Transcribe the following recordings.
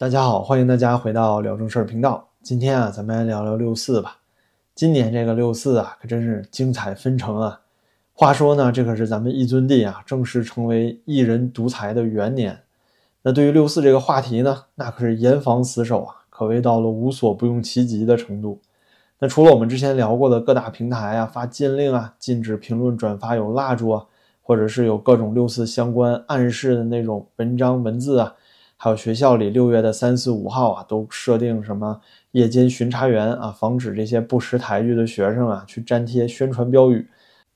大家好，欢迎大家回到聊正事儿频道。今天啊，咱们来聊聊六四吧。今年这个六四啊，可真是精彩纷呈啊。话说呢，这可是咱们一尊帝啊正式成为一人独裁的元年。那对于六四这个话题呢，那可是严防死守啊，可谓到了无所不用其极的程度。那除了我们之前聊过的各大平台啊发禁令啊，禁止评论转发有蜡烛啊，或者是有各种六四相关暗示的那种文章文字啊。还有学校里六月的三四五号啊，都设定什么夜间巡查员啊，防止这些不识抬举的学生啊去粘贴宣传标语。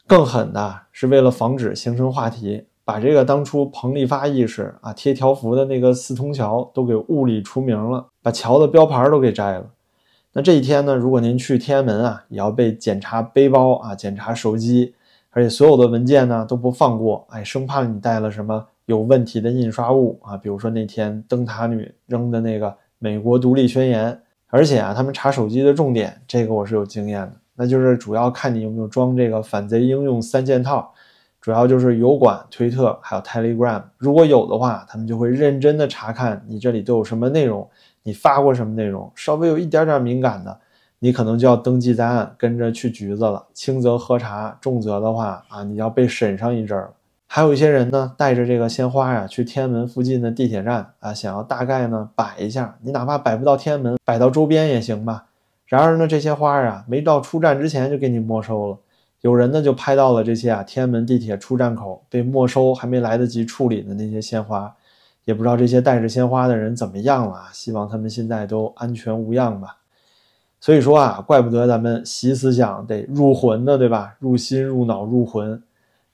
更狠的是为了防止形成话题，把这个当初彭立发意识啊贴条幅的那个四通桥都给物理除名了，把桥的标牌都给摘了。那这一天呢，如果您去天安门啊，也要被检查背包啊，检查手机，而且所有的文件呢都不放过，哎，生怕你带了什么。有问题的印刷物啊，比如说那天灯塔女扔的那个美国独立宣言，而且啊，他们查手机的重点，这个我是有经验的，那就是主要看你有没有装这个反贼应用三件套，主要就是油管、推特还有 Telegram，如果有的话，他们就会认真的查看你这里都有什么内容，你发过什么内容，稍微有一点点敏感的，你可能就要登记在案，跟着去局子了，轻则喝茶，重则的话啊，你要被审上一阵儿。还有一些人呢，带着这个鲜花呀，去天安门附近的地铁站啊，想要大概呢摆一下。你哪怕摆不到天安门，摆到周边也行吧。然而呢，这些花啊，没到出站之前就给你没收了。有人呢就拍到了这些啊，天安门地铁出站口被没收还没来得及处理的那些鲜花，也不知道这些带着鲜花的人怎么样了。希望他们现在都安全无恙吧。所以说啊，怪不得咱们习思想得入魂呢，对吧？入心、入脑、入魂。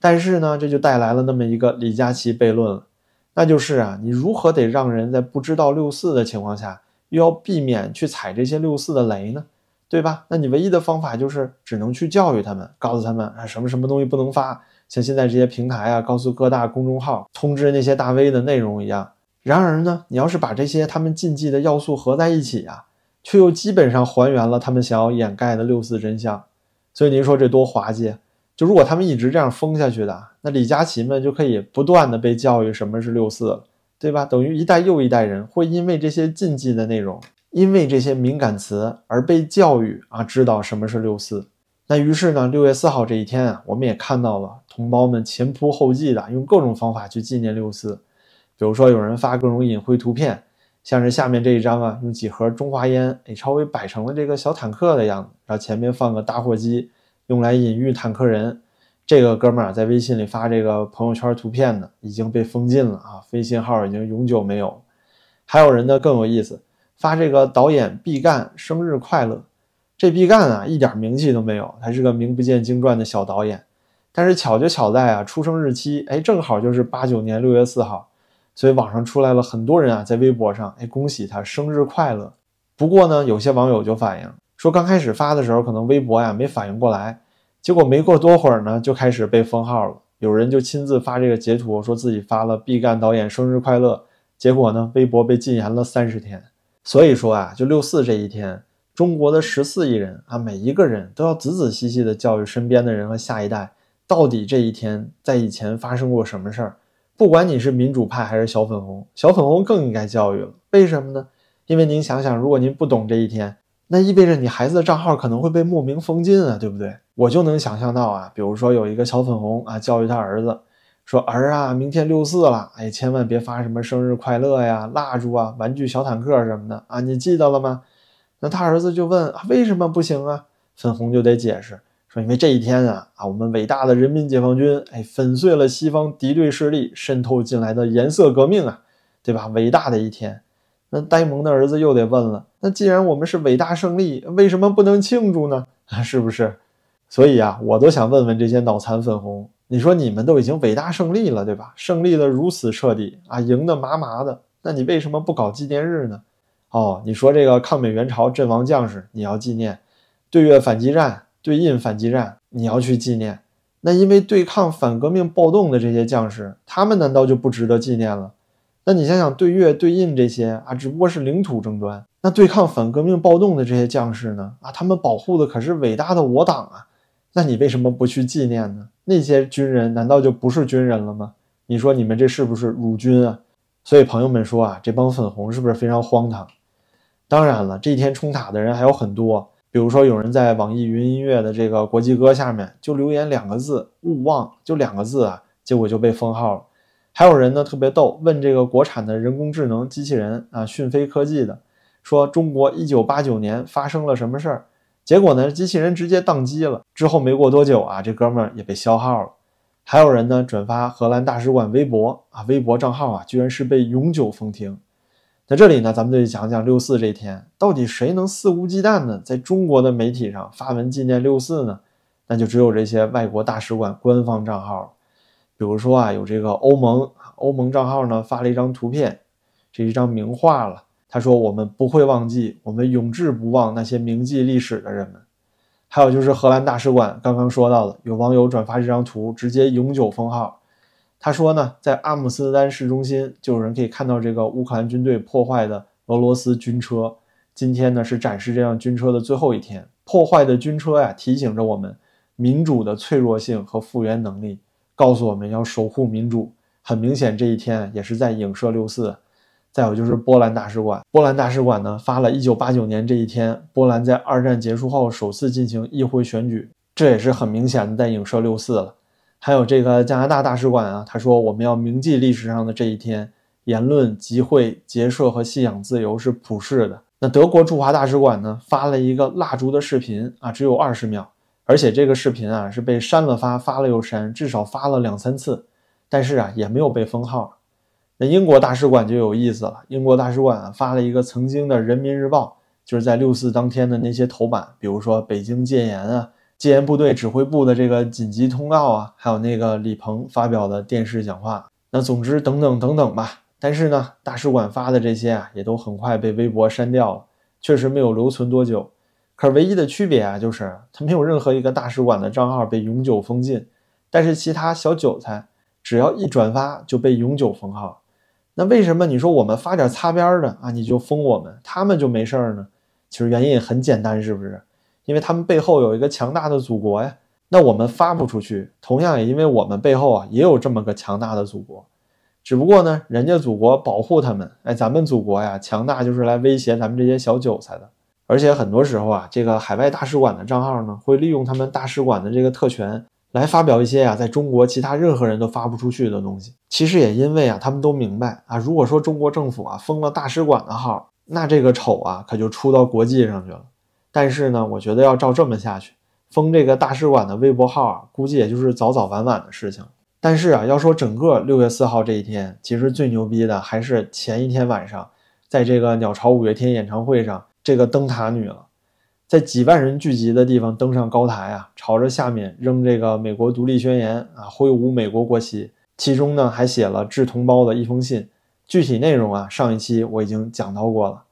但是呢，这就带来了那么一个李佳琦悖论了，那就是啊，你如何得让人在不知道六四的情况下，又要避免去踩这些六四的雷呢？对吧？那你唯一的方法就是只能去教育他们，告诉他们啊，什么什么东西不能发，像现在这些平台啊，告诉各大公众号通知那些大 V 的内容一样。然而呢，你要是把这些他们禁忌的要素合在一起啊，却又基本上还原了他们想要掩盖的六四真相。所以您说这多滑稽？就如果他们一直这样封下去的，那李佳琦们就可以不断的被教育什么是六四，对吧？等于一代又一代人会因为这些禁忌的内容，因为这些敏感词而被教育啊，知道什么是六四。那于是呢，六月四号这一天啊，我们也看到了同胞们前仆后继的用各种方法去纪念六四，比如说有人发各种隐晦图片，像是下面这一张啊，用几盒中华烟哎稍微摆成了这个小坦克的样子，然后前面放个打火机。用来隐喻坦克人，这个哥们儿在微信里发这个朋友圈图片呢已经被封禁了啊，微信号已经永久没有。还有人呢更有意思，发这个导演毕赣生日快乐。这毕赣啊一点名气都没有，他是个名不见经传的小导演。但是巧就巧在啊，出生日期哎正好就是八九年六月四号，所以网上出来了很多人啊在微博上哎恭喜他生日快乐。不过呢，有些网友就反映。说刚开始发的时候，可能微博呀没反应过来，结果没过多会儿呢，就开始被封号了。有人就亲自发这个截图，说自己发了毕赣导演生日快乐，结果呢，微博被禁言了三十天。所以说啊，就六四这一天，中国的十四亿人啊，每一个人都要仔仔细细的教育身边的人和下一代，到底这一天在以前发生过什么事儿。不管你是民主派还是小粉红，小粉红更应该教育了。为什么呢？因为您想想，如果您不懂这一天。那意味着你孩子的账号可能会被莫名封禁啊，对不对？我就能想象到啊，比如说有一个小粉红啊，教育他儿子说：“儿啊，明天六四了，哎，千万别发什么生日快乐呀、蜡烛啊、玩具小坦克什么的啊，你记得了吗？”那他儿子就问啊，为什么不行啊？粉红就得解释说：“因为这一天啊啊，我们伟大的人民解放军哎，粉碎了西方敌对势力渗透进来的颜色革命啊，对吧？伟大的一天。”那呆萌的儿子又得问了：那既然我们是伟大胜利，为什么不能庆祝呢？是不是？所以啊，我都想问问这些脑残粉红：你说你们都已经伟大胜利了，对吧？胜利的如此彻底啊，赢得麻麻的，那你为什么不搞纪念日呢？哦，你说这个抗美援朝阵亡将士你要纪念，对越反击战、对印反击战你要去纪念，那因为对抗反革命暴动的这些将士，他们难道就不值得纪念了？那你想想，对越、对印这些啊，只不过是领土争端。那对抗反革命暴动的这些将士呢？啊，他们保护的可是伟大的我党啊！那你为什么不去纪念呢？那些军人难道就不是军人了吗？你说你们这是不是辱军啊？所以朋友们说啊，这帮粉红是不是非常荒唐？当然了，这一天冲塔的人还有很多，比如说有人在网易云音乐的这个国际歌下面就留言两个字“勿忘”，就两个字啊，结果就被封号了。还有人呢特别逗，问这个国产的人工智能机器人啊，讯飞科技的，说中国一九八九年发生了什么事儿？结果呢，机器人直接宕机了。之后没过多久啊，这哥们儿也被消耗了。还有人呢转发荷兰大使馆微博啊，微博账号啊，居然是被永久封停。在这里呢，咱们就讲讲六四这天到底谁能肆无忌惮的在中国的媒体上发文纪念六四呢？那就只有这些外国大使馆官方账号。比如说啊，有这个欧盟欧盟账号呢发了一张图片，这一张名画了。他说：“我们不会忘记，我们永志不忘那些铭记历史的人们。”还有就是荷兰大使馆刚刚说到的，有网友转发这张图，直接永久封号。他说呢，在阿姆斯特丹市中心就有人可以看到这个乌克兰军队破坏的俄罗斯军车。今天呢是展示这辆军车的最后一天，破坏的军车呀，提醒着我们民主的脆弱性和复原能力，告诉我们要守护民主。很明显，这一天也是在影射六四。再有就是波兰大使馆，波兰大使馆呢发了一九八九年这一天，波兰在二战结束后首次进行议会选举，这也是很明显的在影射六四了。还有这个加拿大大使馆啊，他说我们要铭记历史上的这一天，言论、集会、结社和信仰自由是普世的。那德国驻华大使馆呢发了一个蜡烛的视频啊，只有二十秒，而且这个视频啊是被删了发，发了又删，至少发了两三次，但是啊也没有被封号。那英国大使馆就有意思了，英国大使馆发了一个曾经的《人民日报》，就是在六四当天的那些头版，比如说北京戒严啊，戒严部队指挥部的这个紧急通告啊，还有那个李鹏发表的电视讲话。那总之等等等等吧。但是呢，大使馆发的这些啊，也都很快被微博删掉了，确实没有留存多久。可是唯一的区别啊，就是它没有任何一个大使馆的账号被永久封禁，但是其他小韭菜只要一转发就被永久封号。那为什么你说我们发点擦边的啊，你就封我们，他们就没事儿呢？其实原因也很简单，是不是？因为他们背后有一个强大的祖国呀。那我们发不出去，同样也因为我们背后啊也有这么个强大的祖国。只不过呢，人家祖国保护他们，哎，咱们祖国呀强大就是来威胁咱们这些小韭菜的。而且很多时候啊，这个海外大使馆的账号呢，会利用他们大使馆的这个特权。来发表一些啊，在中国其他任何人都发不出去的东西。其实也因为啊，他们都明白啊，如果说中国政府啊封了大使馆的号，那这个丑啊可就出到国际上去了。但是呢，我觉得要照这么下去，封这个大使馆的微博号啊，估计也就是早早晚晚的事情。但是啊，要说整个六月四号这一天，其实最牛逼的还是前一天晚上，在这个鸟巢五月天演唱会上，这个灯塔女了。在几万人聚集的地方登上高台啊，朝着下面扔这个美国独立宣言啊，挥舞美国国旗，其中呢还写了致同胞的一封信。具体内容啊，上一期我已经讲到过了。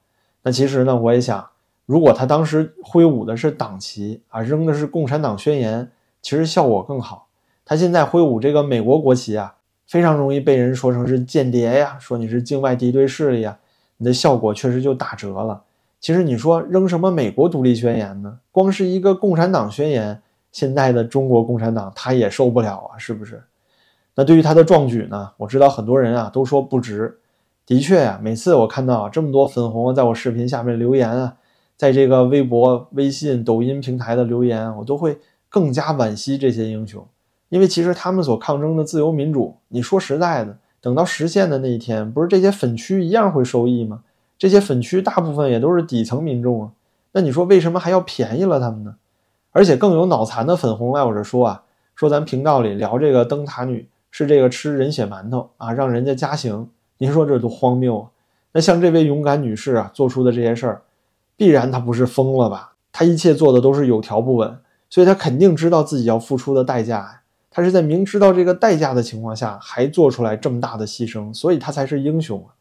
那其实呢，我也想，如果他当时挥舞的是党旗啊，扔的是共产党宣言，其实效果更好。他现在挥舞这个美国国旗啊，非常容易被人说成是间谍呀，说你是境外敌对势力啊，你的效果确实就打折了。其实你说扔什么美国独立宣言呢？光是一个共产党宣言，现在的中国共产党他也受不了啊，是不是？那对于他的壮举呢？我知道很多人啊都说不值。的确呀，每次我看到这么多粉红在我视频下面留言啊，在这个微博、微信、抖音平台的留言，我都会更加惋惜这些英雄，因为其实他们所抗争的自由民主，你说实在的，等到实现的那一天，不是这些粉区一样会受益吗？这些粉区大部分也都是底层民众啊，那你说为什么还要便宜了他们呢？而且更有脑残的粉红来我这说啊，说咱频道里聊这个灯塔女是这个吃人血馒头啊，让人家加刑，您说这多荒谬啊！那像这位勇敢女士啊做出的这些事儿，必然她不是疯了吧？她一切做的都是有条不紊，所以她肯定知道自己要付出的代价呀。她是在明知道这个代价的情况下，还做出来这么大的牺牲，所以她才是英雄啊！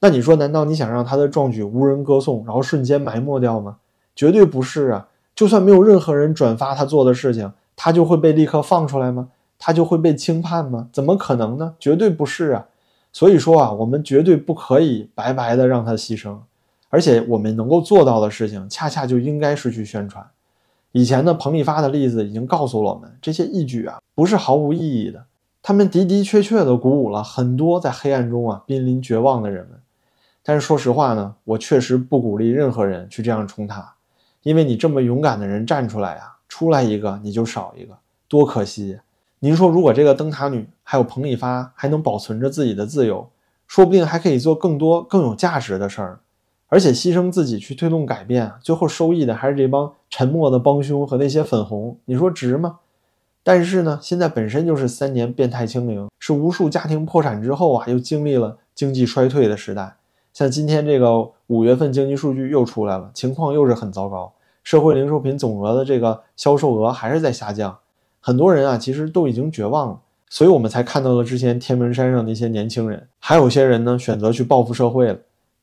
那你说，难道你想让他的壮举无人歌颂，然后瞬间埋没掉吗？绝对不是啊！就算没有任何人转发他做的事情，他就会被立刻放出来吗？他就会被轻判吗？怎么可能呢？绝对不是啊！所以说啊，我们绝对不可以白白的让他牺牲，而且我们能够做到的事情，恰恰就应该是去宣传。以前的彭丽发的例子已经告诉我们，这些义举啊，不是毫无意义的。他们的的确确的鼓舞了很多在黑暗中啊濒临绝望的人们。但是说实话呢，我确实不鼓励任何人去这样冲塔，因为你这么勇敢的人站出来啊，出来一个你就少一个，多可惜！您说，如果这个灯塔女还有彭丽发还能保存着自己的自由，说不定还可以做更多更有价值的事儿，而且牺牲自己去推动改变，最后受益的还是这帮沉默的帮凶和那些粉红，你说值吗？但是呢，现在本身就是三年变态清零，是无数家庭破产之后啊，又经历了经济衰退的时代。像今天这个五月份经济数据又出来了，情况又是很糟糕，社会零售品总额的这个销售额还是在下降，很多人啊其实都已经绝望了，所以我们才看到了之前天门山上那些年轻人，还有些人呢选择去报复社会了。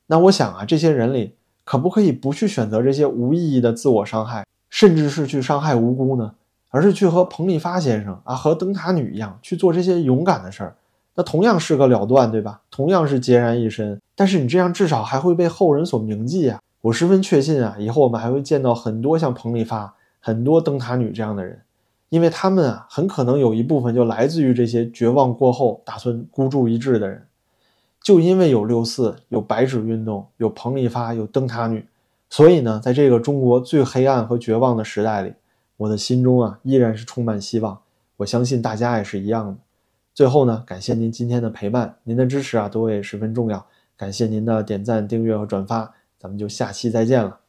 那我想啊，这些人里可不可以不去选择这些无意义的自我伤害，甚至是去伤害无辜呢？而是去和彭丽发先生啊，和灯塔女一样去做这些勇敢的事儿。那同样是个了断，对吧？同样是孑然一身，但是你这样至少还会被后人所铭记啊！我十分确信啊，以后我们还会见到很多像彭丽发、很多灯塔女这样的人，因为他们啊，很可能有一部分就来自于这些绝望过后打算孤注一掷的人。就因为有六四、有白纸运动、有彭丽发、有灯塔女，所以呢，在这个中国最黑暗和绝望的时代里，我的心中啊，依然是充满希望。我相信大家也是一样的。最后呢，感谢您今天的陪伴，您的支持啊，对我也十分重要。感谢您的点赞、订阅和转发，咱们就下期再见了。